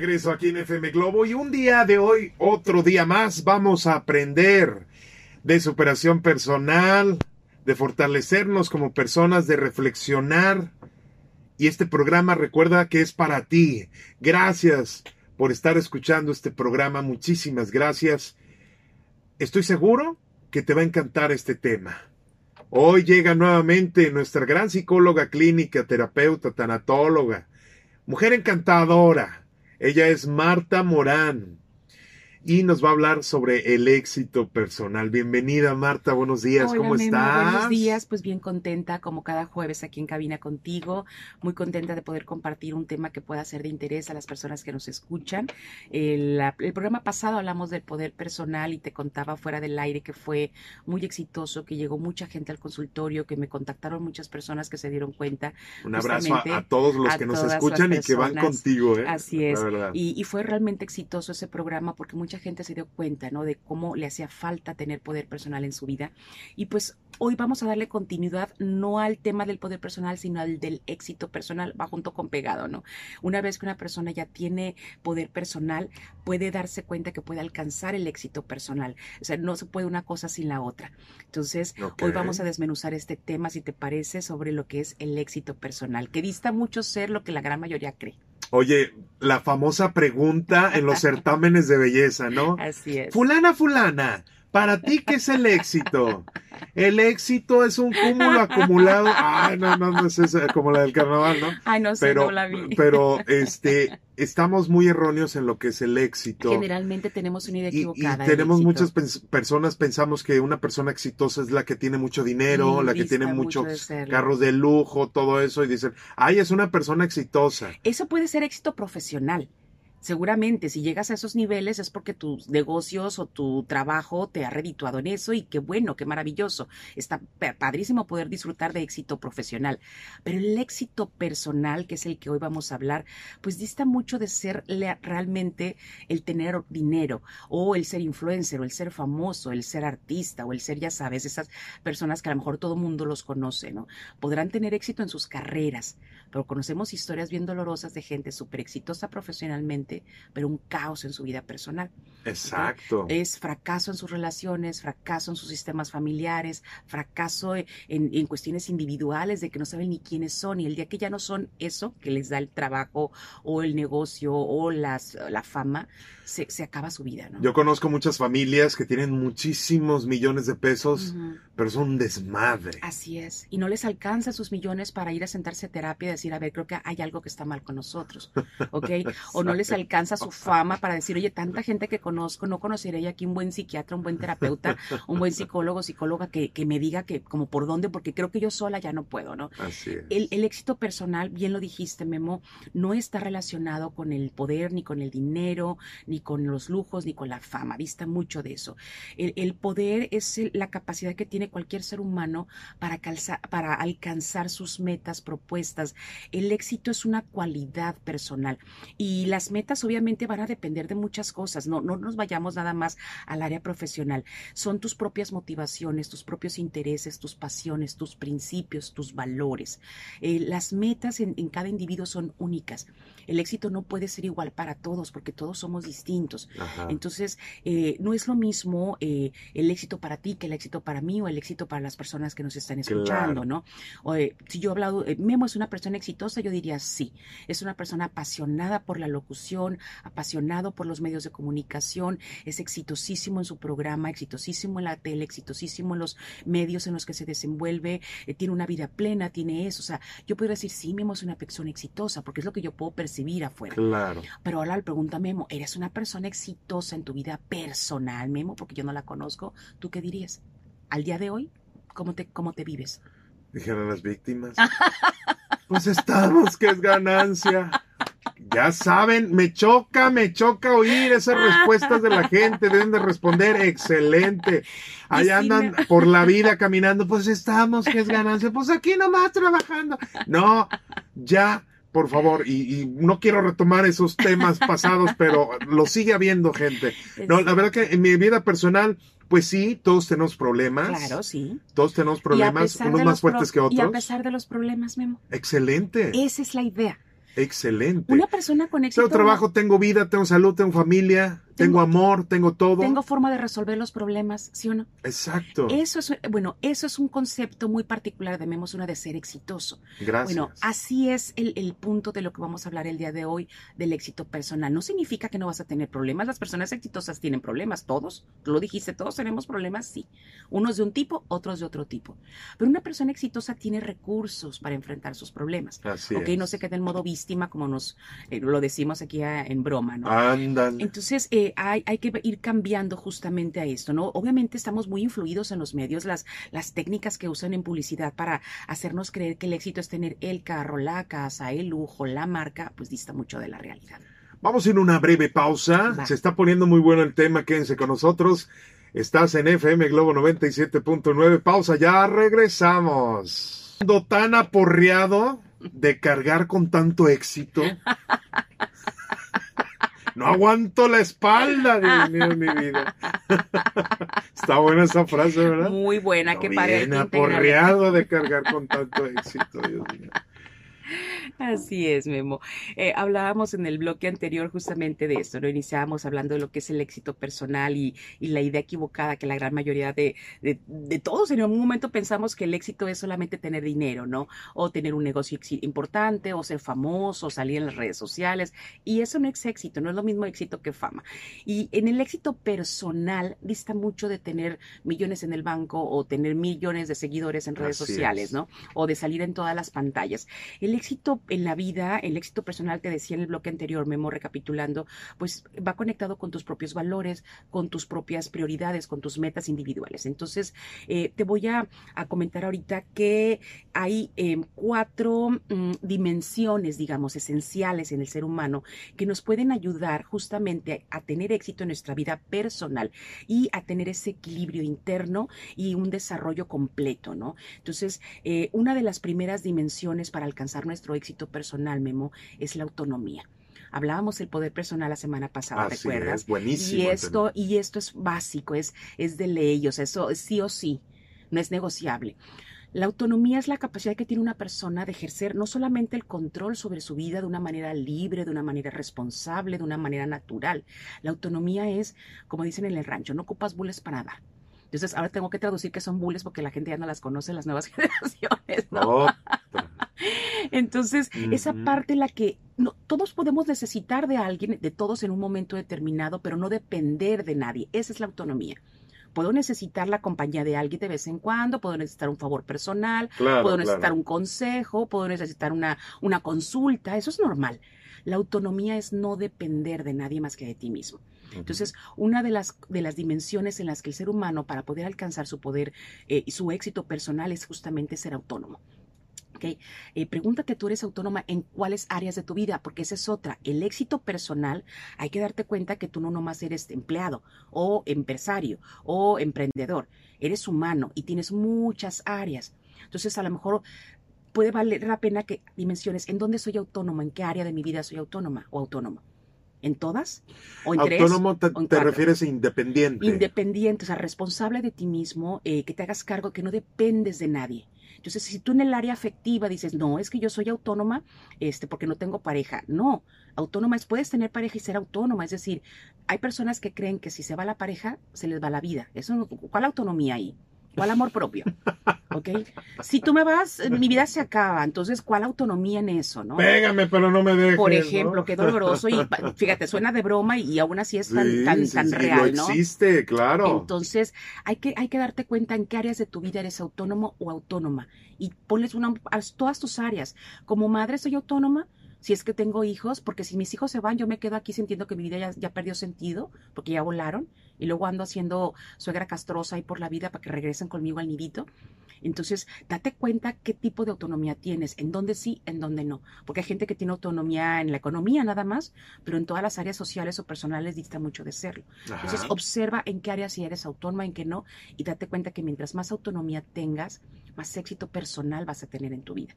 Regreso aquí en FM Globo y un día de hoy, otro día más, vamos a aprender de superación personal, de fortalecernos como personas, de reflexionar. Y este programa recuerda que es para ti. Gracias por estar escuchando este programa. Muchísimas gracias. Estoy seguro que te va a encantar este tema. Hoy llega nuevamente nuestra gran psicóloga clínica, terapeuta, tanatóloga, mujer encantadora ella es Marta Morán y nos va a hablar sobre el éxito personal. Bienvenida Marta, buenos días, ¿cómo estás? Buenos días, pues bien contenta como cada jueves aquí en cabina contigo, muy contenta de poder compartir un tema que pueda ser de interés a las personas que nos escuchan. El, el programa pasado hablamos del poder personal y te contaba fuera del aire que fue muy exitoso, que llegó mucha gente al consultorio, que me contactaron muchas personas que se dieron cuenta. Un abrazo a, todos los que nos escuchan y que van contigo. ¿eh? Así es. Y, y, fue realmente exitoso ese programa porque mucha gente se dio cuenta, ¿no? De cómo le hacía falta tener poder personal en su vida. Y pues hoy vamos a darle continuidad no al tema del poder personal, sino al del éxito personal, va junto con pegado, ¿no? Una vez que una persona ya tiene poder personal, puede darse cuenta que puede alcanzar el éxito personal. O sea, no se puede una cosa sin la otra. Entonces, hoy vamos a desmenuzar este tema, si te parece, sobre lo que es el éxito personal, que dista mucho ser lo que la gran mayoría cree. Oye, la famosa pregunta en los certámenes de belleza, ¿no? Así es. Fulana, fulana, ¿para ti qué es el éxito? El éxito es un cúmulo acumulado. Ay, no, no, no es como la del carnaval, ¿no? Ay, no sé, pero, no la vi. Pero, este, estamos muy erróneos en lo que es el éxito. Generalmente tenemos una idea equivocada. Y, tenemos muchas personas, pensamos que una persona exitosa es la que tiene mucho dinero, la que tiene muchos carros de lujo, todo eso, y dicen, ay, es una persona exitosa. Eso puede ser éxito profesional. Seguramente si llegas a esos niveles es porque tus negocios o tu trabajo te ha redituado en eso y qué bueno, qué maravilloso. Está padrísimo poder disfrutar de éxito profesional. Pero el éxito personal, que es el que hoy vamos a hablar, pues dista mucho de ser realmente el tener dinero o el ser influencer o el ser famoso, el ser artista o el ser, ya sabes, esas personas que a lo mejor todo mundo los conoce, ¿no? Podrán tener éxito en sus carreras, pero conocemos historias bien dolorosas de gente súper exitosa profesionalmente pero un caos en su vida personal. Exacto. Es fracaso en sus relaciones, fracaso en sus sistemas familiares, fracaso en, cuestiones individuales de que no saben ni quiénes son y el día que ya no son eso que les da el trabajo o el negocio o las, la fama, se, acaba su vida. Yo conozco muchas familias que tienen muchísimos millones de pesos, pero son un desmadre. Así es. Y no les alcanza sus millones para ir a sentarse a terapia y decir, a ver, creo que hay algo que está mal con nosotros. ¿Ok? o no les alcanza su fama para decir, oye, tanta gente que conozco, no conoceré aquí un buen psiquiatra, un buen terapeuta, un buen psicólogo, psicóloga que, que, me diga que como por dónde, porque creo que yo sola ya no puedo, ¿no? Así es. El, el éxito personal, bien lo dijiste, Memo, no está relacionado con el poder, ni con el dinero, ni con los lujos, ni con la fama, vista mucho de eso. El, el poder es la capacidad que tiene cualquier ser humano para, para alcanzar sus metas propuestas. El éxito es una cualidad personal y las metas obviamente van a depender de muchas cosas, no, no nos vayamos nada más al área profesional, son tus propias motivaciones, tus propios intereses, tus pasiones, tus principios, tus valores. Eh, las metas en, cada individuo son únicas. El éxito no puede ser igual para todos porque todos somos distintos. Entonces, eh, no es lo mismo eh, el éxito para ti que el éxito para mí o el éxito para las personas que nos están escuchando, ¿no? si yo he hablado, Memo es una persona exitosa, yo diría sí, es una persona apasionada por la locución, apasionado por los medios de comunicación, es exitosísimo en su programa, exitosísimo en la tele, exitosísimo en los medios en los que se desenvuelve, eh, tiene una vida plena, tiene eso. O sea, yo puedo decir, sí, Memo es una persona exitosa, porque es lo que yo puedo percibir afuera. Claro. Pero ahora le pregunta Memo, ¿eres una persona exitosa en tu vida personal, Memo? Porque yo no la conozco. ¿Tú qué dirías? Al día de hoy, ¿cómo te, cómo te vives? Dijeron las víctimas. pues estamos, que es ganancia. Ya saben, me choca, me choca oír esas respuestas de la gente. Deben de responder, excelente. Ahí andan por la vida caminando, pues estamos, que es ganancia. Pues aquí nomás trabajando. No, ya, por favor, y, no quiero retomar esos temas pasados, pero lo sigue habiendo gente. No, la verdad que en mi vida personal, pues sí, todos tenemos problemas. Claro, sí. Todos tenemos problemas, unos más fuertes que otros. Y a pesar de los problemas, Memo. Excelente. Esa es la idea Excelente. Una persona con éxito. Tengo trabajo, tengo vida, tengo salud, tengo familia, tengo, amor, tengo todo. Tengo forma de resolver los problemas, ¿sí o no? Exacto. Eso es, bueno, eso es un concepto muy particular de Memo, una de ser exitoso. Gracias. Bueno, así es el, el, punto de lo que vamos a hablar el día de hoy del éxito personal. No significa que no vas a tener problemas. Las personas exitosas tienen problemas, todos. Tú lo dijiste, todos tenemos problemas, sí. Unos de un tipo, otros de otro tipo. Pero una persona exitosa tiene recursos para enfrentar sus problemas. Así ok, es. no se queda en modo víctima como nos eh, lo decimos aquí a, en broma, ¿no? Ándale. Entonces, eh, hay, hay, que ir cambiando justamente a esto, ¿no? Obviamente estamos muy influidos en los medios, las, las técnicas que usan en publicidad para hacernos creer que el éxito es tener el carro, la casa, el lujo, la marca, pues dista mucho de la realidad. Vamos a una breve pausa. Va. Se está poniendo muy bueno el tema. Quédense con nosotros. Estás en FM Globo 97.9. Pausa, ya regresamos. Ando tan aporreado de cargar con tanto éxito. No aguanto la espalda, Dios mío, mi vida. Está buena esa frase, ¿verdad? Muy buena, que pare. Bien aporreado de cargar con tanto éxito, Dios mío. Así es, Memo. Eh, hablábamos en el bloque anterior justamente de esto, ¿no? Iniciábamos hablando de lo que es el éxito personal y, y la idea equivocada que la gran mayoría de, de, de, todos en algún momento pensamos que el éxito es solamente tener dinero, ¿no? O tener un negocio importante, o ser famoso, o salir en las redes sociales. Y eso no es éxito, no es lo mismo éxito que fama. Y en el éxito personal dista mucho de tener millones en el banco o tener millones de seguidores en redes Así sociales, es. ¿no? O de salir en todas las pantallas. El éxito en la vida, el éxito personal, te decía en el bloque anterior, Memo, recapitulando, pues va conectado con tus propios valores, con tus propias prioridades, con tus metas individuales. Entonces, eh, te voy a, comentar ahorita que hay eh, cuatro mm, dimensiones, digamos, esenciales en el ser humano que nos pueden ayudar justamente a, a tener éxito en nuestra vida personal y a tener ese equilibrio interno y un desarrollo completo, ¿no? Entonces, eh, una de las primeras dimensiones para alcanzar nuestro éxito personal, Memo, es la autonomía. Hablábamos del poder personal la semana pasada, Así ¿recuerdas? Es, buenísimo. Y esto, y esto es básico, es, es de ley, o sea, eso sí o sí, no es negociable. La autonomía es la capacidad que tiene una persona de ejercer no solamente el control sobre su vida de una manera libre, de una manera responsable, de una manera natural. La autonomía es, como dicen en el rancho, no ocupas bules para nada. Entonces, ahora tengo que traducir que son bules porque la gente ya no las conoce, las nuevas generaciones, ¿no? Oh. Entonces, uh -huh. esa parte la que no, todos podemos necesitar de alguien, de todos en un momento determinado, pero no depender de nadie. Esa es la autonomía. Puedo necesitar la compañía de alguien de vez en cuando, puedo necesitar un favor personal, claro, puedo necesitar claro. un consejo, puedo necesitar una, una consulta, eso es normal. La autonomía es no depender de nadie más que de ti mismo. Entonces, una de las, de las dimensiones en las que el ser humano, para poder alcanzar su poder eh, y su éxito personal, es justamente ser autónomo. Okay. Eh, pregúntate, tú eres autónoma en cuáles áreas de tu vida, porque esa es otra. El éxito personal, hay que darte cuenta que tú no nomás eres empleado o empresario o emprendedor, eres humano y tienes muchas áreas. Entonces, a lo mejor puede valer la pena que dimensiones en dónde soy autónoma, en qué área de mi vida soy autónoma o autónomo. ¿En todas? ¿O en Autónomo tres, te, o en te cuatro? refieres a independiente. Independiente, o sea, responsable de ti mismo, eh, que te hagas cargo, que no dependes de nadie. Entonces, si tú en el área afectiva dices, no, es que yo soy autónoma este, porque no tengo pareja. No, autónoma es, puedes tener pareja y ser autónoma. Es decir, hay personas que creen que si se va la pareja, se les va la vida. Eso, ¿Cuál autonomía hay? ¿Cuál amor propio? ¿Ok? Si tú me vas, mi vida se acaba. Entonces, ¿cuál autonomía en eso, no? Pégame, pero no me dejes. Por ejemplo, ¿no? qué doloroso. Y fíjate, suena de broma y, aún así es tan, Sí, tan, sí, tan sí, real, lo ¿no? existe, claro. Entonces, hay que, hay que darte cuenta en qué áreas de tu vida eres autónomo o autónoma. Y ponles una, a todas tus áreas. Como madre soy autónoma, si es que tengo hijos, porque si mis hijos se van, yo me quedo aquí sintiendo que mi vida ya, ya perdió sentido, porque ya volaron, y luego ando haciendo suegra castrosa ahí por la vida para que regresen conmigo al nidito. Entonces, date cuenta qué tipo de autonomía tienes, en dónde sí, en dónde no. Porque hay gente que tiene autonomía en la economía nada más, pero en todas las áreas sociales o personales dista mucho de serlo. Entonces, observa en qué áreas sí eres autónoma, en qué no, y date cuenta que mientras más autonomía tengas, más éxito personal vas a tener en tu vida.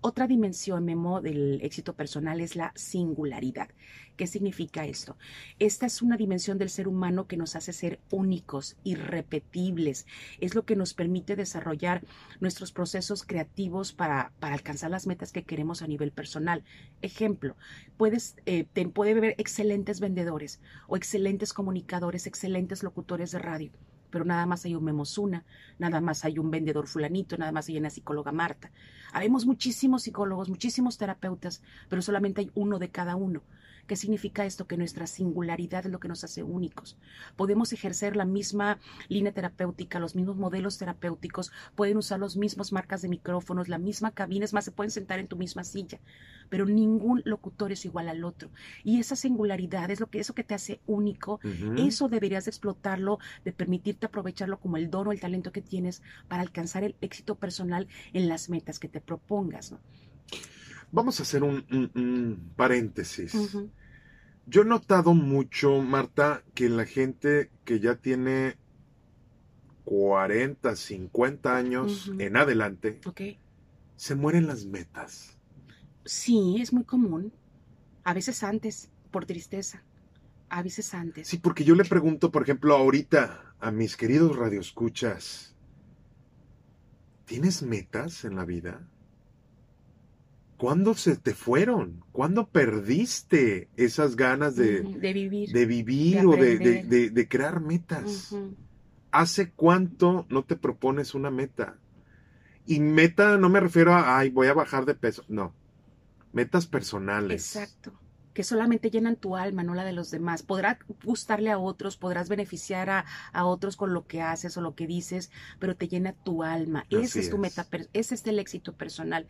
Otra dimensión, Memo, del éxito personal es la singularidad. ¿Qué significa esto? Esta es una dimensión del ser humano que nos hace ser únicos, irrepetibles. Es lo que nos permite desarrollar nuestros procesos creativos para, para alcanzar las metas que queremos a nivel personal. Ejemplo, puedes, eh, te, puede haber excelentes vendedores o excelentes comunicadores, excelentes locutores de radio pero nada más hay un Memosuna, nada más hay un vendedor fulanito, nada más hay una psicóloga Marta. Habemos muchísimos psicólogos, muchísimos terapeutas, pero solamente hay uno de cada uno. ¿Qué significa esto? Que nuestra singularidad es lo que nos hace únicos. Podemos ejercer la misma línea terapéutica, los mismos modelos terapéuticos, pueden usar las mismas marcas de micrófonos, la misma cabina, es más, se pueden sentar en tu misma silla, pero ningún locutor es igual al otro. Y esa singularidad es lo que, eso que te hace único, eso deberías explotarlo, de permitirte aprovecharlo como el don o el talento que tienes para alcanzar el éxito personal en las metas que te propongas. ¿no? Vamos a hacer un, paréntesis. Yo he notado mucho, Marta, que la gente que ya tiene 40, 50 años en adelante, se mueren las metas. Sí, es muy común. A veces antes, por tristeza. A veces antes. Sí, porque yo le pregunto, por ejemplo, ahorita a mis queridos radioescuchas, ¿tienes metas en la vida? ¿Cuándo se te fueron? ¿Cuándo perdiste esas ganas de, vivir, de vivir o de, crear metas? ¿Hace cuánto no te propones una meta? Y meta no me refiero a, ay, voy a bajar de peso. No, metas personales. Exacto que solamente llenan tu alma, no la de los demás. Podrás gustarle a otros, podrás beneficiar a, otros con lo que haces o lo que dices, pero te llena tu alma. ese es tu meta, ese es el éxito personal.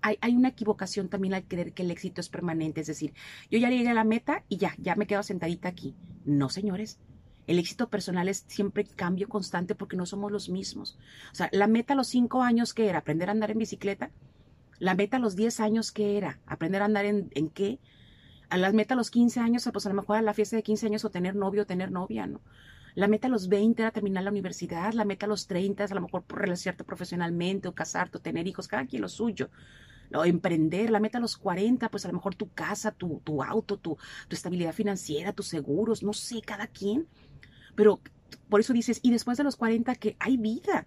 Hay, hay, una equivocación también al creer que el éxito es permanente, es decir, yo ya llegué a la meta y ya, ya me quedo sentadita aquí. No, señores. El éxito personal es siempre cambio constante porque no somos los mismos. O sea, la meta a los cinco años que era aprender a andar en bicicleta, la meta a los diez años que era aprender a andar en, en qué, a la meta a los 15 años, pues a lo mejor a la fiesta de 15 años o tener novio o tener novia, ¿no? La meta a los 20 era terminar la universidad, la meta a los 30 es a lo mejor relacionarte profesionalmente o casarte o tener hijos, cada quien lo suyo. O emprender, la meta a los 40, pues a lo mejor tu casa, tu, tu auto, tu, tu estabilidad financiera, tus seguros, no sé, cada quien. Pero por eso dices, y después de los 40 que hay vida,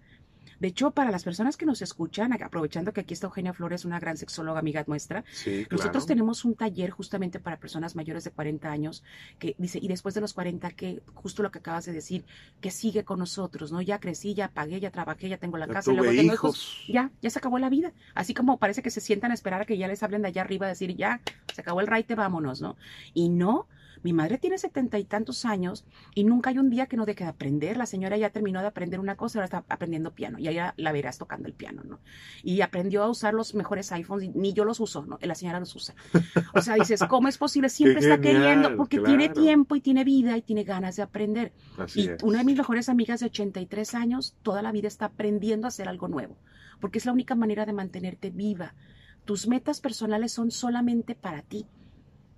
de hecho, para las personas que nos escuchan, aprovechando que aquí está Eugenia Flores, una gran sexóloga amiga nuestra, nosotros tenemos un taller justamente para personas mayores de 40 años que dice, y después de los 40, que justo lo que acabas de decir, que sigue con nosotros, ¿no? Ya crecí, ya pagué, ya trabajé, ya tengo la casa, luego tengo hijos. ya, ya se acabó la vida. Así como parece que se sientan a esperar a que ya les hablen de allá arriba, decir, ya, se acabó el raite, vámonos, ¿no? Y no, mi madre tiene setenta y tantos años y nunca hay un día que no deje de aprender. La señora ya terminó de aprender una cosa, ahora está aprendiendo piano y allá la verás tocando el piano, ¿no? Y aprendió a usar los mejores iPhones, ni yo los uso, ¿no? La señora los usa. O sea, dices, ¿cómo es posible? Siempre está queriendo, porque tiene tiempo y tiene vida y tiene ganas de aprender. y una de mis mejores amigas de 83 años, toda la vida está aprendiendo a hacer algo nuevo, porque es la única manera de mantenerte viva. Tus metas personales son solamente para ti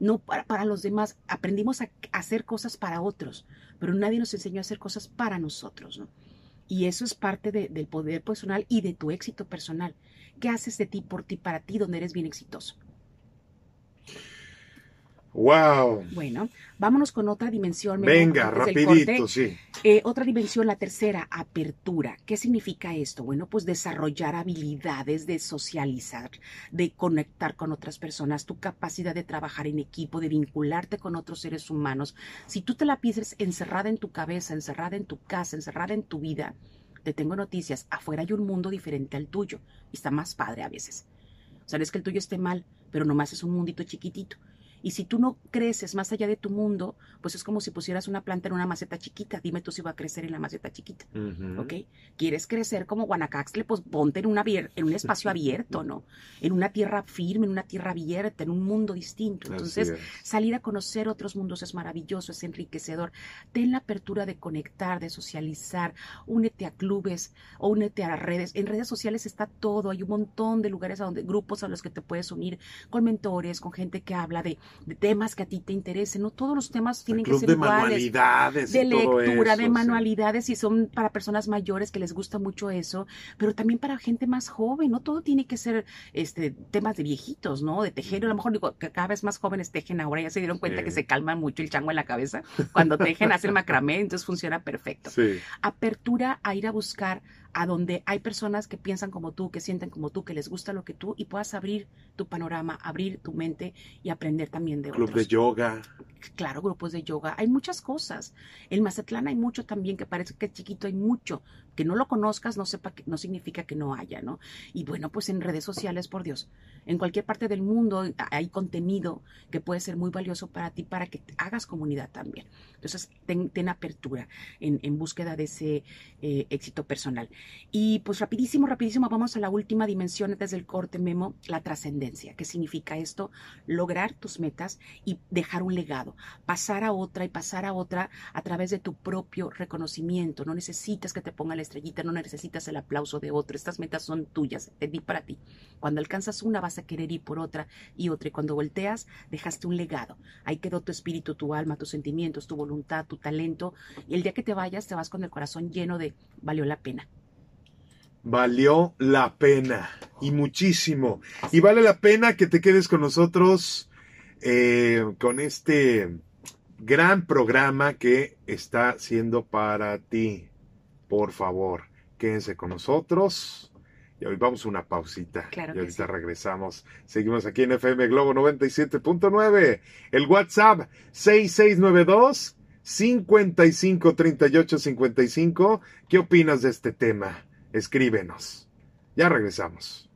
no para, los demás. Aprendimos a, hacer cosas para otros, pero nadie nos enseñó a hacer cosas para nosotros, ¿no? Y eso es parte del poder personal y de tu éxito personal. ¿Qué haces de ti, por ti, para ti, donde eres bien exitoso? Wow. Bueno, vámonos con otra dimensión. Venga, rapidito, sí. Eh, otra dimensión, la tercera, apertura. ¿Qué significa esto? Bueno, pues desarrollar habilidades de socializar, de conectar con otras personas, tu capacidad de trabajar en equipo, de vincularte con otros seres humanos. Si tú te la pides encerrada en tu cabeza, encerrada en tu casa, encerrada en tu vida, te tengo noticias, afuera hay un mundo diferente al tuyo y está más padre a veces. O sea, no es que el tuyo esté mal, pero nomás es un mundito chiquitito. Y si tú no creces más allá de tu mundo, pues es como si pusieras una planta en una maceta chiquita. Dime tú si va a crecer en la maceta chiquita. ¿Ok? ¿Quieres crecer como Guanacaxtle? Pues ponte en, una, en un espacio abierto, ¿no? En una tierra firme, en una tierra abierta, en un mundo distinto. Entonces, salir a conocer otros mundos es maravilloso, es enriquecedor. Ten la apertura de conectar, de socializar. Únete a clubes o únete a redes. En redes sociales está todo. Hay un montón de lugares a donde, grupos a los que te puedes unir con mentores, con gente que habla de de temas que a ti te interesen. No todos los temas tienen que ser de iguales. manualidades. De y todo lectura, eso, de sí. manualidades, y son para personas mayores que les gusta mucho eso, pero también para gente más joven. No todo tiene que ser este temas de viejitos, ¿no? De tejer. A lo mejor digo que cada vez más jóvenes tejen ahora. Ya se dieron cuenta Sí. que se calman mucho el chango en la cabeza. Cuando tejen, hacen macramé, entonces funciona perfecto Sí. apertura a ir a buscar a donde hay personas que piensan como tú, que sienten como tú, que les gusta lo que tú y puedas abrir tu panorama, abrir tu mente y aprender también de Club otros. de yoga. Claro, grupos de yoga, hay muchas cosas. En Mazatlán hay mucho también que parece que es chiquito, hay mucho. Que no lo conozcas no sepa que no significa que no haya, ¿no? Y bueno, pues en redes sociales, por Dios, en cualquier parte del mundo hay contenido que puede ser muy valioso para ti para que hagas comunidad también. Entonces, ten, apertura en, en, búsqueda de ese eh, éxito personal. Y pues rapidísimo, rapidísimo, vamos a la última dimensión desde el corte memo, la trascendencia. ¿Qué significa esto? Lograr tus metas y dejar un legado, pasar a otra y pasar a otra a través de tu propio reconocimiento. No necesitas que te ponga estrellita, no necesitas el aplauso de otro. Estas metas son tuyas, te di para ti. Cuando alcanzas una vas a querer ir por otra y otra. Y cuando volteas, dejaste un legado. Ahí quedó tu espíritu, tu alma, tus sentimientos, tu voluntad, tu talento. Y el día que te vayas, te vas con el corazón lleno de valió la pena. Valió la pena y muchísimo. Y vale la pena que te quedes con nosotros eh, con este gran programa que está siendo para ti. Por favor, quédense con nosotros. Y hoy vamos a una pausita. Claro y ahorita sí. regresamos. Seguimos aquí en FM Globo 97.9. El WhatsApp 6692 55 38 55. ¿Qué opinas de este tema? Escríbenos. Ya regresamos.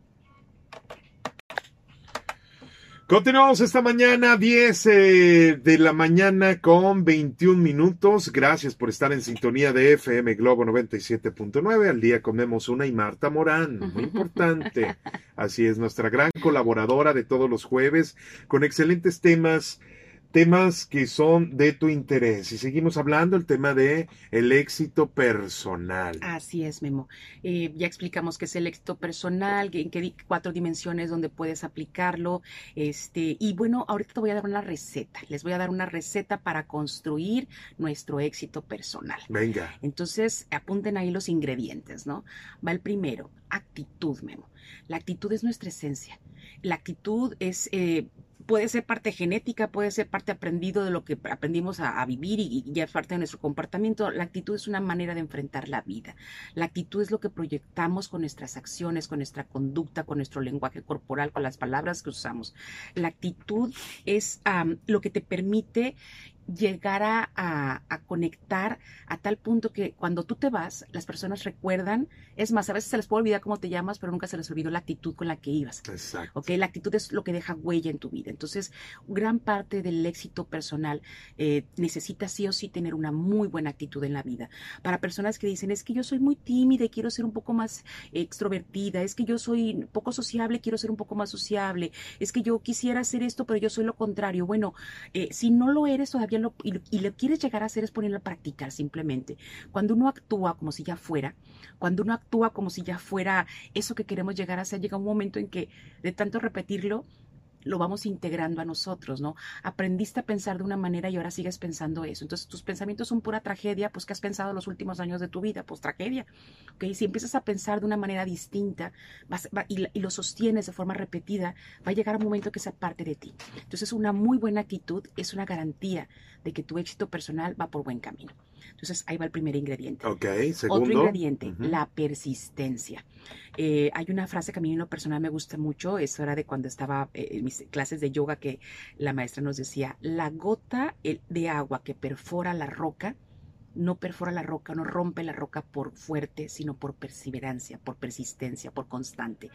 Continuamos esta mañana, 10 eh, de la mañana con 21 minutos. Gracias por estar en sintonía de FM Globo 97.9. Al día comemos una y Marta Morán, muy importante. Así es, nuestra gran colaboradora de todos los jueves con excelentes temas temas que son de tu interés. Y seguimos hablando el tema de el éxito personal. Así es, Memo. Eh, ya explicamos qué es el éxito personal, en qué cuatro dimensiones donde puedes aplicarlo. Este, y bueno, ahorita te voy a dar una receta. Les voy a dar una receta para construir nuestro éxito personal. Venga. Entonces, apunten ahí los ingredientes, ¿no? Va el primero, actitud, Memo. La actitud es nuestra esencia. La actitud es eh, puede ser parte genética, puede ser parte aprendido de lo que aprendimos a, vivir y, ya es parte de nuestro comportamiento. La actitud es una manera de enfrentar la vida. La actitud es lo que proyectamos con nuestras acciones, con nuestra conducta, con nuestro lenguaje corporal, con las palabras que usamos. La actitud es lo que te permite llegar a, conectar a tal punto que cuando tú te vas, las personas recuerdan, es más, a veces se les puede olvidar cómo te llamas, pero nunca se les olvidó la actitud con la que ibas. Exacto. ¿Ok? La actitud es lo que deja huella en tu vida. Entonces, gran parte del éxito personal eh, necesita sí o sí tener una muy buena actitud en la vida. Para personas que dicen, es que yo soy muy tímida y quiero ser un poco más extrovertida, es que yo soy poco sociable, quiero ser un poco más sociable, es que yo quisiera hacer esto, pero yo soy lo contrario. Bueno, eh, si no lo eres todavía lo, y, y lo quieres llegar a hacer es ponerlo a practicar simplemente. Cuando uno actúa como si ya fuera, cuando uno actúa como si ya fuera eso que queremos llegar a ser, llega un momento en que de tanto repetirlo, lo vamos integrando a nosotros, ¿no? Aprendiste a pensar de una manera y ahora sigues pensando eso. Entonces, tus pensamientos son pura tragedia, pues, ¿qué has pensado los últimos años de tu vida? Pues, tragedia. ¿Ok? Si empiezas a pensar de una manera distinta y, y, lo sostienes de forma repetida, va a llegar un momento que sea parte de ti. Entonces, una muy buena actitud es una garantía de que tu éxito personal va por buen camino. Entonces, ahí va el primer ingrediente. Ok, segundo. Otro ingrediente, uh -huh. la persistencia. Eh, hay una frase que a mí en lo personal me gusta mucho, eso era de cuando estaba eh, en mis clases de yoga que la maestra nos decía, la gota de agua que perfora la roca, no perfora la roca, no rompe la roca por fuerte, sino por perseverancia, por persistencia, por constante.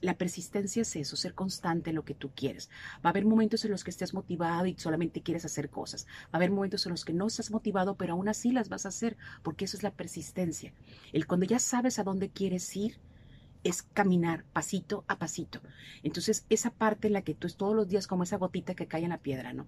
La persistencia es eso, ser constante en lo que tú quieres. Va a haber momentos en los que estés motivado y solamente quieres hacer cosas. Va a haber momentos en los que no estás motivado, pero aún así las vas a hacer, porque eso es la persistencia. El cuando ya sabes a dónde quieres ir, es caminar pasito a pasito. Entonces, esa parte en la que tú es todos los días como esa gotita que cae en la piedra, ¿no?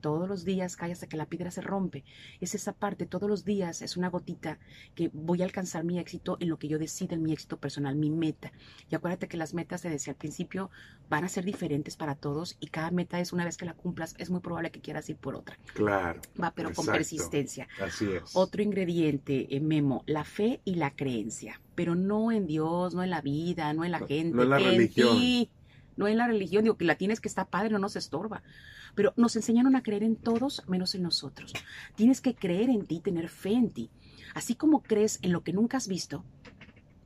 Todos los días cae hasta que la piedra se rompe. Es esa parte, todos los días es una gotita que voy a alcanzar mi éxito en lo que yo decida, en mi éxito personal, mi meta. Y acuérdate que las metas, te decía al principio, van a ser diferentes para todos y cada meta es una vez que la cumplas, es muy probable que quieras ir por otra. Claro. Va, pero con persistencia. Así es. Otro ingrediente, eh, Memo, la fe y la creencia, pero no en Dios, no en la vida, no en la gente, no en la religión. No en la religión, digo que la tienes que estar padre, no nos estorba pero nos enseñaron a creer en todos menos en nosotros. Tienes que creer en ti, tener fe en ti. Así como crees en lo que nunca has visto,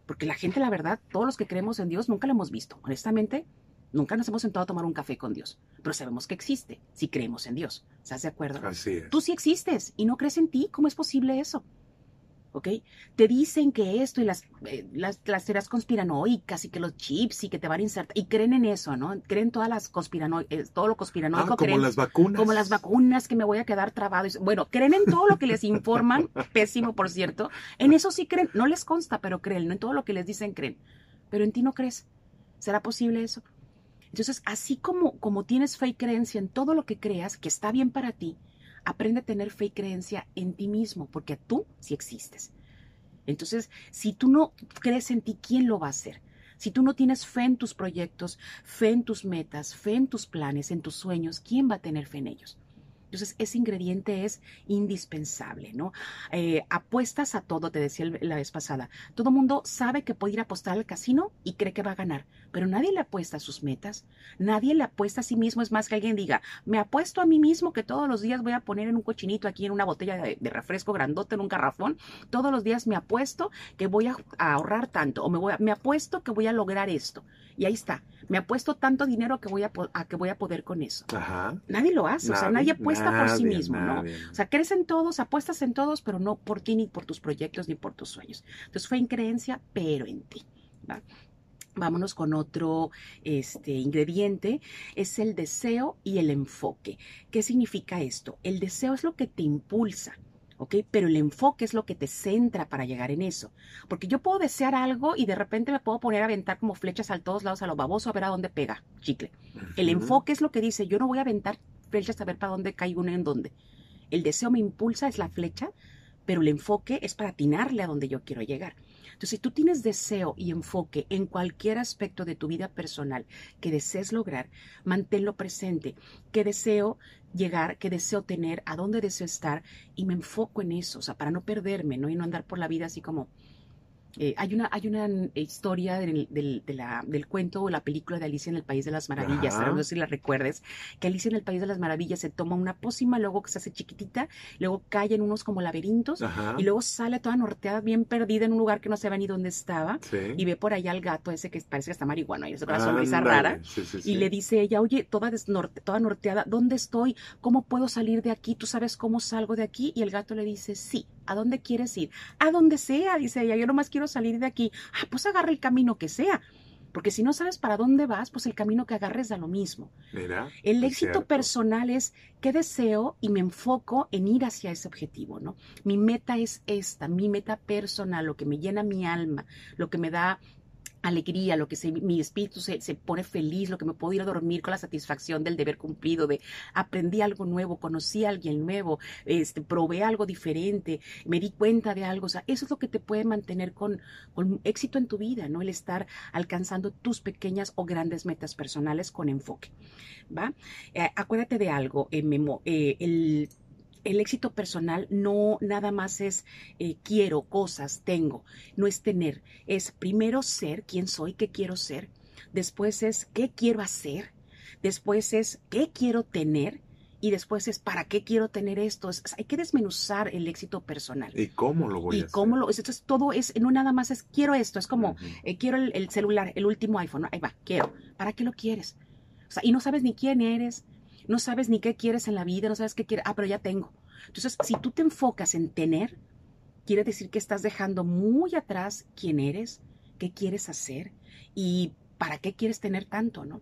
porque la gente, la verdad, todos los que creemos en Dios nunca lo hemos visto. Honestamente, nunca nos hemos sentado a tomar un café con Dios, pero sabemos que existe si creemos en Dios. ¿Estás de acuerdo? Así es. Tú sí existes y no crees en ti. ¿Cómo es posible eso? ¿Ok? Te dicen que esto y las, eh, las, las, teorías conspiranoicas y que los chips y que te van a insertar, y creen en eso, ¿no? Creen todas las conspiranoicas, eh, todo lo conspiranoico. Ah, como las vacunas. Como las vacunas, que me voy a quedar trabado. Bueno, creen en todo lo que les informan, pésimo por cierto. En eso sí creen, no les consta, pero creen, no en todo lo que les dicen creen. Pero en ti no crees. ¿Será posible eso? Entonces, así como, como tienes fe y creencia en todo lo que creas, que está bien para ti, aprende a tener fe y creencia en ti mismo, porque tú sí existes. Entonces, si tú no crees en ti, ¿quién lo va a hacer? Si tú no tienes fe en tus proyectos, fe en tus metas, fe en tus planes, en tus sueños, ¿quién va a tener fe en ellos? Entonces, ese ingrediente es indispensable, ¿no? Eh, apuestas a todo, te decía la vez pasada. Todo mundo sabe que puede ir a apostar al casino y cree que va a ganar, pero nadie le apuesta a sus metas, nadie le apuesta a sí mismo. Es más que alguien diga, me apuesto a mí mismo que todos los días voy a poner en un cochinito aquí en una botella de, refresco grandote, en un garrafón. Todos los días me apuesto que voy a, ahorrar tanto, o me, voy me apuesto que voy a lograr esto. Y ahí está. Me apuesto tanto dinero que voy a, que voy a poder con eso. Nadie lo hace, o sea, nadie apuesta por sí mismo, ¿no? O sea, crees en todos, apuestas en todos, pero no por ti, ni por tus proyectos, ni por tus sueños. Entonces fue en creencia, pero en ti. Vámonos con otro este, ingrediente, es el deseo y el enfoque. ¿Qué significa esto? El deseo es lo que te impulsa, ¿ok? Pero el enfoque es lo que te centra para llegar en eso. Porque yo puedo desear algo y de repente me puedo poner a aventar como flechas a todos lados a lo baboso a ver a dónde pega, chicle. El enfoque es lo que dice, yo no voy a aventar flechas a ver para dónde caigo una en dónde. El deseo me impulsa, es la flecha, pero el enfoque es para atinarle a donde yo quiero llegar. Entonces, si tú tienes deseo y enfoque en cualquier aspecto de tu vida personal que desees lograr, manténlo presente. ¿Qué deseo llegar? ¿Qué deseo tener? ¿A dónde deseo estar? Y me enfoco en eso, o sea, para no perderme, ¿no? Y no andar por la vida así como eh, hay, una, hay una historia del, del, del, cuento o la película de Alicia en el País de las Maravillas, no sé si la recuerdes, que Alicia en el País de las Maravillas se toma una pócima, luego que se hace chiquitita, luego cae en unos como laberintos y luego sale toda norteada, bien perdida en un lugar que no sabe ni dónde estaba y ve por allá al gato ese que parece que está marihuana y es una sonrisa rara y le dice ella, oye, toda, desnorte, toda norteada, ¿dónde estoy? ¿Cómo puedo salir de aquí? ¿Tú sabes cómo salgo de aquí? Y el gato le dice, sí, ¿A dónde quieres ir? A donde sea, dice ella. Yo nomás quiero salir de aquí. Ah, pues agarra el camino que sea. Porque si no sabes para dónde vas, pues el camino que agarres da lo mismo. el éxito personal es qué deseo y me enfoco en ir hacia ese objetivo, ¿no? Mi meta es esta, mi meta personal, lo que me llena mi alma, lo que me da alegría, lo que se, mi espíritu se, se, pone feliz, lo que me puedo ir a dormir con la satisfacción del deber cumplido, de aprendí algo nuevo, conocí a alguien nuevo, este, probé algo diferente, me di cuenta de algo, o sea, eso es lo que te puede mantener con, con éxito en tu vida, ¿no? El estar alcanzando tus pequeñas o grandes metas personales con enfoque, ¿va? Eh, acuérdate de algo, eh, Memo, eh, el el éxito personal no nada más es eh, quiero cosas, tengo, no es tener, es primero ser quién soy, qué quiero ser, después es qué quiero hacer, después es qué quiero tener y después es para qué quiero tener esto. hay que desmenuzar el éxito personal. ¿Y cómo lo voy a hacer? cómo lo, entonces todo es, no nada más es quiero esto, es como eh, quiero el, celular, el último iPhone, ahí va, quiero. ¿Para qué lo quieres? O sea, y no sabes ni quién eres, no sabes ni qué quieres en la vida, no sabes qué quieres, ah, pero ya tengo. Entonces, si tú te enfocas en tener, quiere decir que estás dejando muy atrás quién eres, qué quieres hacer y para qué quieres tener tanto, ¿no?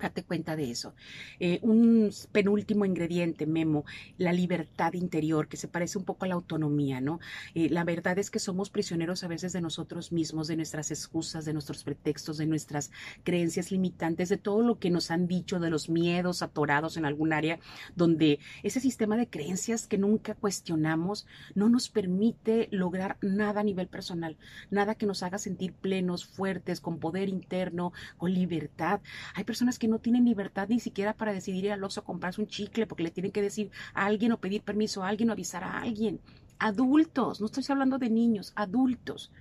Date cuenta de eso. Eh, un penúltimo ingrediente, Memo, la libertad interior, que se parece un poco a la autonomía, ¿no? Eh, la verdad es que somos prisioneros a veces de nosotros mismos, de nuestras excusas, de nuestros pretextos, de nuestras creencias limitantes, de todo lo que nos han dicho, de los miedos atorados en algún área, donde ese sistema de creencias que nunca cuestionamos no nos permite lograr nada a nivel personal, nada que nos haga sentir plenos, fuertes, con poder interno, con libertad. Hay personas que no tienen libertad ni siquiera para decidir ir al Oxxo a comprarse un chicle porque le tienen que decir a alguien o pedir permiso a alguien o avisar a alguien. Adultos, no estoy hablando de niños, adultos.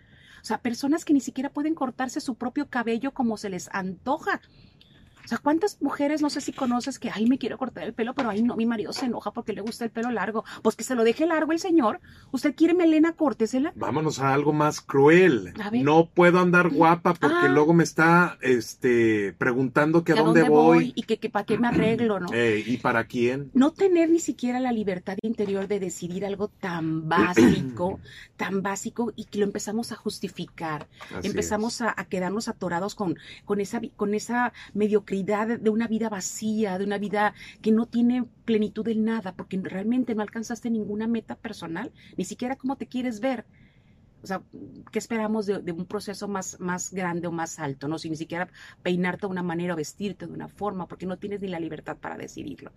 O sea, personas que ni siquiera pueden cortarse su propio cabello como se les antoja o sea, ¿cuántas mujeres, no sé si conoces, que, ay, me quiero cortar el pelo, pero ay, no, mi marido se enoja porque le gusta el pelo largo? Pues que se lo deje largo el señor. ¿Usted quiere melena? Córtesela. Vámonos a algo más cruel. No puedo andar guapa porque ah. luego me está, este, preguntando que a dónde, voy? Y que, que para qué me arreglo, ¿no? ¿Y para quién? No tener ni siquiera la libertad interior de decidir algo tan básico, tan básico, y que lo empezamos a justificar. empezamos a, a, quedarnos atorados con, con esa, con esa mediocridad de una vida vacía, de una vida que no tiene plenitud en nada, porque realmente no alcanzaste ninguna meta personal, ni siquiera cómo te quieres ver. O sea, ¿qué esperamos de, un proceso más, más grande o más alto? ¿no? Si ni siquiera peinarte de una manera o vestirte de una forma, porque no tienes ni la libertad para decidirlo.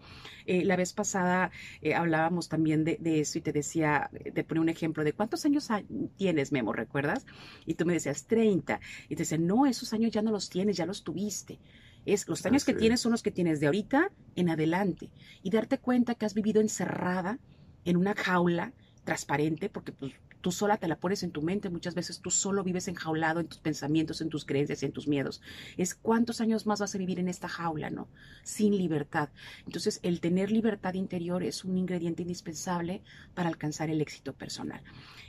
Eh, la vez pasada eh, hablábamos también de, eso y te decía, te ponía un ejemplo de cuántos años tienes, Memo, ¿recuerdas? Y tú me decías 30. Y te decía, no, esos años ya no los tienes, ya los tuviste. Es los años que tienes son los que tienes de ahorita en adelante y darte cuenta que has vivido encerrada en una jaula transparente porque pues, tú sola te la pones en tu mente, muchas veces tú solo vives enjaulado en tus pensamientos, en tus creencias, en tus miedos. Es cuántos años más vas a vivir en esta jaula, ¿no? Sin libertad. Entonces, el tener libertad interior es un ingrediente indispensable para alcanzar el éxito personal.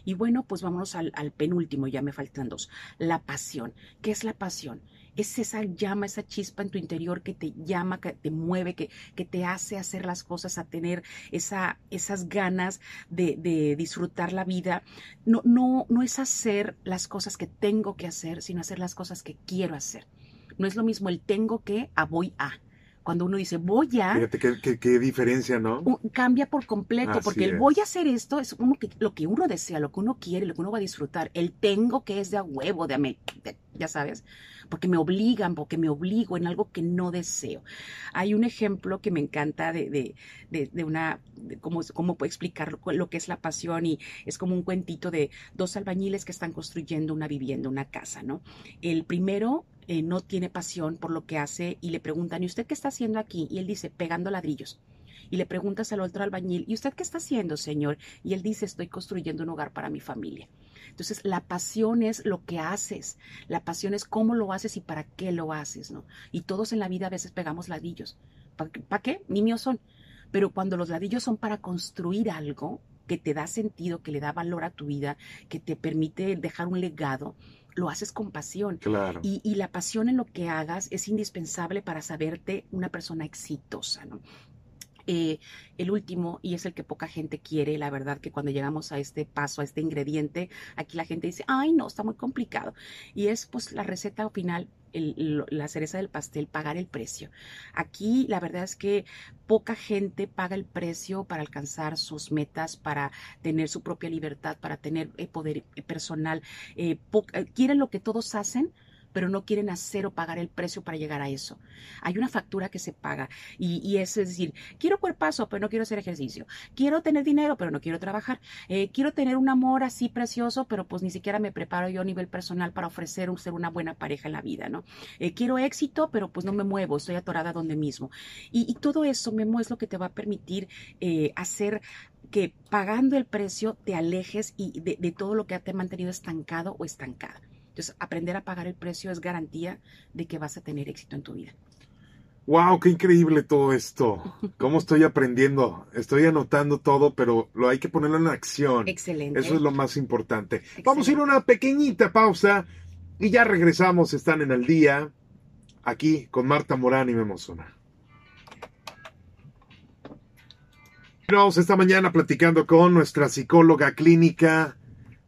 Y bueno, pues vámonos al, al penúltimo, ya me faltan dos. La pasión. ¿Qué es la pasión? Es esa llama, esa chispa en tu interior que te llama, que te mueve, que, que te hace hacer las cosas, a tener esa, esas ganas de, de, disfrutar la vida. No, no, no es hacer las cosas que tengo que hacer, sino hacer las cosas que quiero hacer. No es lo mismo el tengo que a voy a cuando uno dice voy a. Fíjate qué, qué, diferencia, ¿no? Cambia por completo, porque el voy a hacer esto es uno que, lo que uno desea, lo que uno quiere, lo que uno va a disfrutar. El tengo que es de a huevo, de, de ya sabes, porque me obligan, porque me obligo en algo que no deseo. Hay un ejemplo que me encanta de, de, de, de una, cómo, cómo puedo explicar lo, lo, que es la pasión y es como un cuentito de dos albañiles que están construyendo una vivienda, una casa, ¿no? El primero eh, no tiene pasión por lo que hace y le preguntan, ¿y usted qué está haciendo aquí? Y él dice, pegando ladrillos. Y le preguntas al otro albañil, ¿y usted qué está haciendo, señor? Y él dice, estoy construyendo un hogar para mi familia. Entonces, la pasión es lo que haces, la pasión es cómo lo haces y para qué lo haces, ¿no? Y todos en la vida a veces pegamos ladrillos. ¿Para qué? Ni míos son. Pero cuando los ladrillos son para construir algo que te da sentido, que le da valor a tu vida, que te permite dejar un legado, lo haces con pasión. Claro. Y, y, la pasión en lo que hagas es indispensable para saberte una persona exitosa, ¿no? Eh, el último, y es el que poca gente quiere, la verdad que cuando llegamos a este paso, a este ingrediente, aquí la gente dice, ay no, está muy complicado. Y es pues la receta final, la cereza del pastel, pagar el precio. Aquí la verdad es que poca gente paga el precio para alcanzar sus metas, para tener su propia libertad, para tener eh, poder eh, personal. quieren lo que todos hacen, pero no quieren hacer o pagar el precio para llegar a eso. Hay una factura que se paga y, es, decir, quiero cuerpazo, pero no quiero hacer ejercicio. Quiero tener dinero, pero no quiero trabajar. Eh, quiero tener un amor así precioso, pero pues ni siquiera me preparo yo a nivel personal para ofrecer ser una buena pareja en la vida, ¿no? Eh, quiero éxito, pero pues no me muevo, estoy atorada donde mismo. Y, todo eso, Memo, es lo que te va a permitir eh, hacer que pagando el precio te alejes y de, de todo lo que te ha mantenido estancado o estancada. Entonces, aprender a pagar el precio es garantía de que vas a tener éxito en tu vida. ¡Wow! ¡Qué increíble todo esto! ¿Cómo estoy aprendiendo? Estoy anotando todo, pero lo hay que ponerlo en acción. Excelente. Eso es lo más importante. Vamos a ir a una pequeñita pausa y ya regresamos. Están en el día aquí con Marta Morán y me emociona. Vamos esta mañana platicando con nuestra psicóloga clínica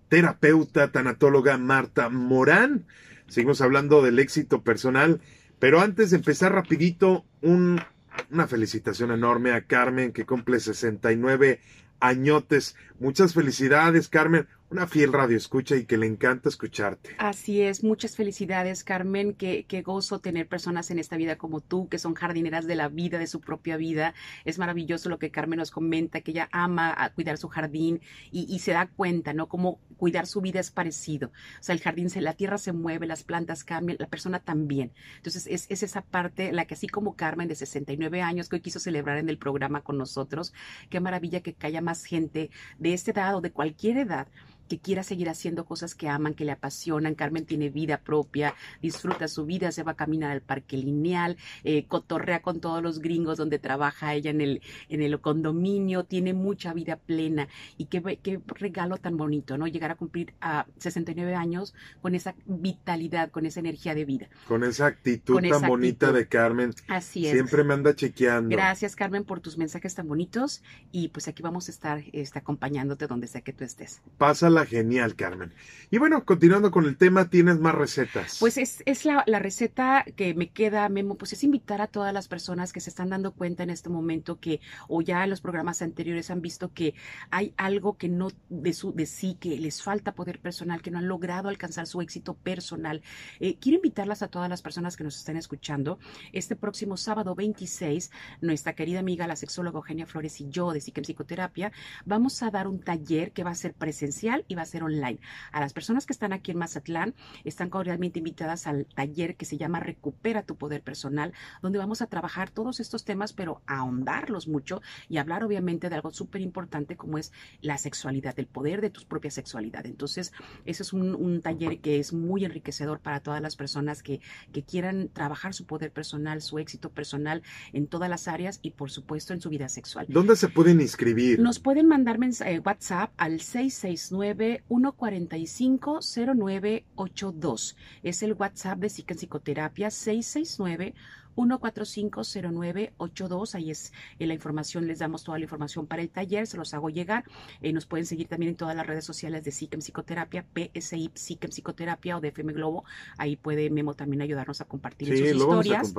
terapeuta, tanatóloga Marta Morán. Seguimos hablando del éxito personal, Pero antes de empezar rapidito, un, una felicitación enorme a Carmen que cumple 69 añotes. Muchas felicidades, Carmen una fiel radio escucha y que le encanta escucharte. Así es, muchas felicidades Carmen, qué, qué gozo tener personas en esta vida como tú, que son jardineras de la vida, de su propia vida. Es maravilloso lo que Carmen nos comenta, que ella ama a cuidar su jardín y, se da cuenta, ¿no? Cómo cuidar su vida es parecido. O sea, el jardín, se, la tierra se mueve, las plantas cambian, la persona también. Entonces, es, es esa parte, la que así como Carmen de 69 años, que hoy quiso celebrar en el programa con nosotros, qué maravilla que haya más gente de esta edad o de cualquier edad que quiera seguir haciendo cosas que aman, que le apasionan. Carmen tiene vida propia, disfruta su vida, se va a caminar al parque lineal, eh, cotorrea con todos los gringos donde trabaja ella en el, en el condominio, tiene mucha vida plena. Y qué, qué regalo tan bonito, ¿no? Llegar a cumplir a 69 años con esa vitalidad, con esa energía de vida. Con esa actitud tan bonita de Carmen. Así es. Siempre me anda chequeando. Gracias, Carmen, por tus mensajes tan bonitos. Y pues aquí vamos a estar este, acompañándote donde sea que tú estés. Pásala genial, Carmen. Y bueno, continuando con el tema, tienes más recetas. Pues es, es la, receta que me queda, Memo, pues es invitar a todas las personas que se están dando cuenta en este momento que, o ya en los programas anteriores han visto que hay algo que no de, su, de sí, que les falta poder personal, que no han logrado alcanzar su éxito personal. Eh, quiero invitarlas a todas las personas que nos están escuchando. Este próximo sábado 26, nuestra querida amiga, la sexóloga Eugenia Flores y yo de Psique Psicoterapia, vamos a dar un taller que va a ser presencial y va a ser online. A las personas que están aquí en Mazatlán están cordialmente invitadas al taller que se llama Recupera tu poder personal, donde vamos a trabajar todos estos temas, pero ahondarlos mucho y hablar obviamente de algo súper importante como es la sexualidad, el poder de tu propia sexualidad. Entonces, ese es un, un, taller que es muy enriquecedor para todas las personas que, que quieran trabajar su poder personal, su éxito personal en todas las áreas y por supuesto en su vida sexual. ¿Dónde se pueden inscribir? Nos pueden mandar eh, WhatsApp al 669 145 0982 Es el WhatsApp de Psique Psicoterapia 669 1450982. Ahí es la información, les damos toda la información para el taller, se los hago llegar. Eh, nos pueden seguir también en todas las redes sociales de Psiquem Psicoterapia, PSI Psiquem Psicoterapia o de FM Globo. Ahí puede Memo también ayudarnos a compartir sus historias.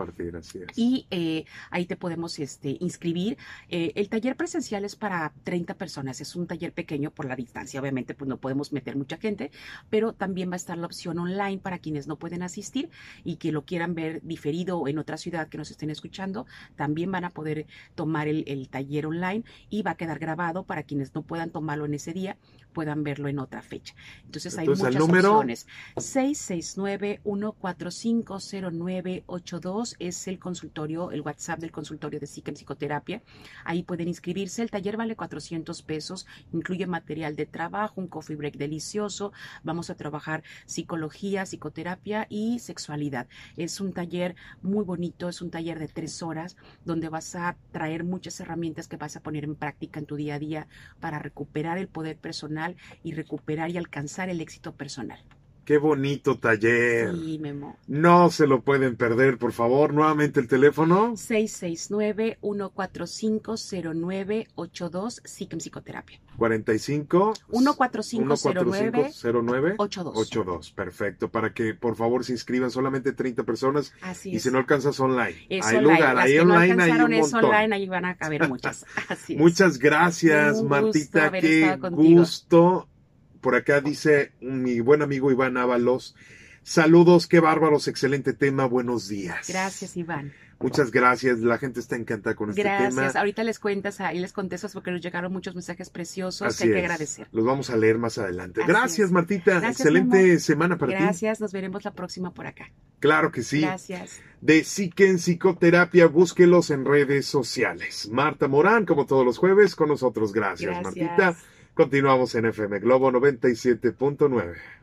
Y eh, ahí te podemos este, inscribir. Eh, el taller presencial es para 30 personas, es un taller pequeño por la distancia, obviamente pues no podemos meter mucha gente, pero también va a estar la opción online para quienes no pueden asistir y que lo quieran ver diferido en otras que nos estén escuchando, también van a poder tomar el, taller online y va a quedar grabado para quienes no puedan tomarlo en ese día, puedan verlo en otra fecha. Entonces, hay muchas opciones. 669-1450982 es el consultorio, el WhatsApp del consultorio de Psique Psicoterapia. Ahí pueden inscribirse. El taller vale 400 pesos, incluye material de trabajo, un coffee break delicioso. Vamos a trabajar psicología, psicoterapia y sexualidad. Es un taller muy bonito es un taller de tres horas donde vas a traer muchas herramientas que vas a poner en práctica en tu día a día para recuperar el poder personal y recuperar y alcanzar el éxito personal. Qué bonito taller. Sí, Memo. No se lo pueden perder, por favor. Nuevamente el teléfono. 669-145-0982, Psiquem Psicoterapia. 45 14509 82. 82. Perfecto. Para que por favor se inscriban solamente 30 personas. Así y si no alcanzas online. Es hay online. lugar, Las hay que online, no hay un es montón. online, ahí van a caber muchas. Así es. Muchas gracias, Un Martita. gusto Qué gusto. Por acá dice mi buen amigo Iván Ábalos. Saludos, qué bárbaros, excelente tema, buenos días. Gracias, Iván. Muchas gracias, la gente está encantada con este Gracias. tema. Ahorita les cuentas, ahí les contestas porque nos llegaron muchos mensajes preciosos Así que hay que agradecer. Los vamos a leer más adelante. Así gracias, es. Martita. Gracias, excelente semana para ti. Gracias, nos veremos la próxima por acá. Claro que sí. Gracias. de Psique en Psicoterapia, búsquelos en redes sociales. Marta Morán, como todos los jueves, con nosotros. Gracias, Gracias. Martita. Continuamos en FM Globo 97.9.